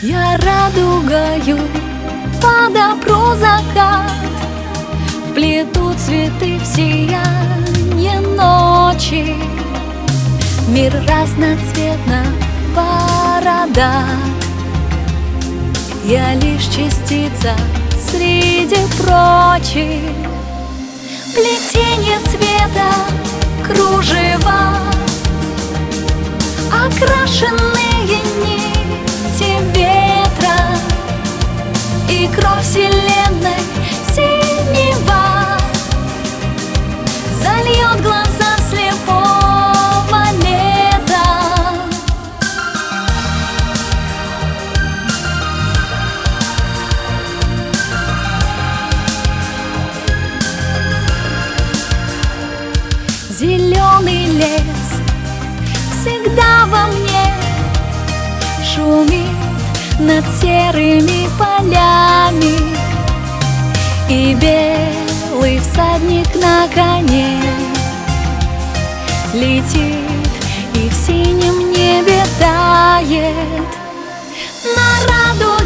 трогаю Подопру закат. Вплету цветы в сияние ночи. Мир разноцветно бородат. Я лишь частица среди прочих. Плетение света, кружева Окрашенные Кровь вселенной синева Зальет глаза слепого лета. Зеленый лес всегда во мне Шумит над серыми полями И белый всадник на коне Летит и в синем небе тает. На радуге